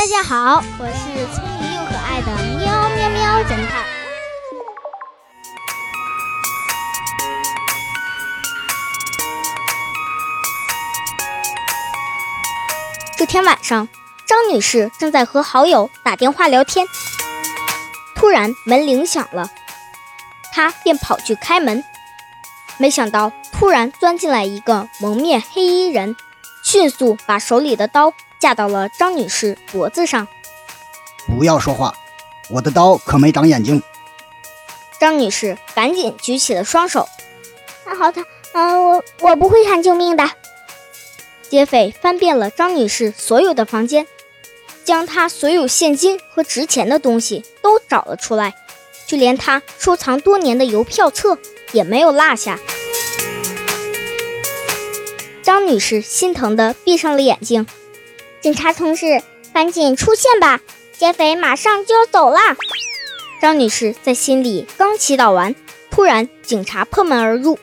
大家好，我是聪明又可爱的喵喵喵侦探。这天晚上，张女士正在和好友打电话聊天，突然门铃响了，她便跑去开门，没想到突然钻进来一个蒙面黑衣人，迅速把手里的刀。架到了张女士脖子上。不要说话，我的刀可没长眼睛。张女士赶紧举起了双手。那，好的，嗯，我我不会喊救命的。劫匪翻遍了张女士所有的房间，将她所有现金和值钱的东西都找了出来，就连她收藏多年的邮票册也没有落下。张女士心疼的闭上了眼睛。警察同志，赶紧出现吧！劫匪马上就要走了。张女士在心里刚祈祷完，突然警察破门而入，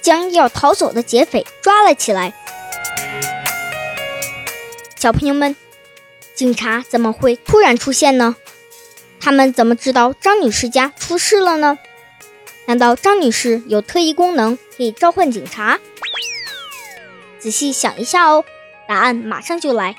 将要逃走的劫匪抓了起来。小朋友们，警察怎么会突然出现呢？他们怎么知道张女士家出事了呢？难道张女士有特异功能，可以召唤警察？仔细想一下哦，答案马上就来。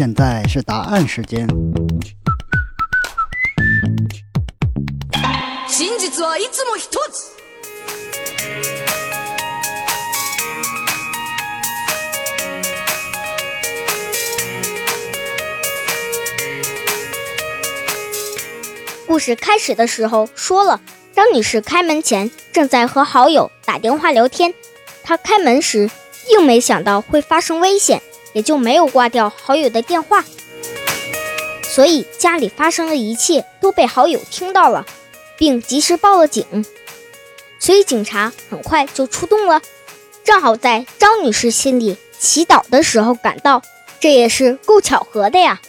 现在是答案时间。故事开始的时候说了，张女士开门前正在和好友打电话聊天，她开门时并没想到会发生危险。也就没有挂掉好友的电话，所以家里发生的一切都被好友听到了，并及时报了警。所以警察很快就出动了，正好在张女士心里祈祷的时候赶到，这也是够巧合的呀。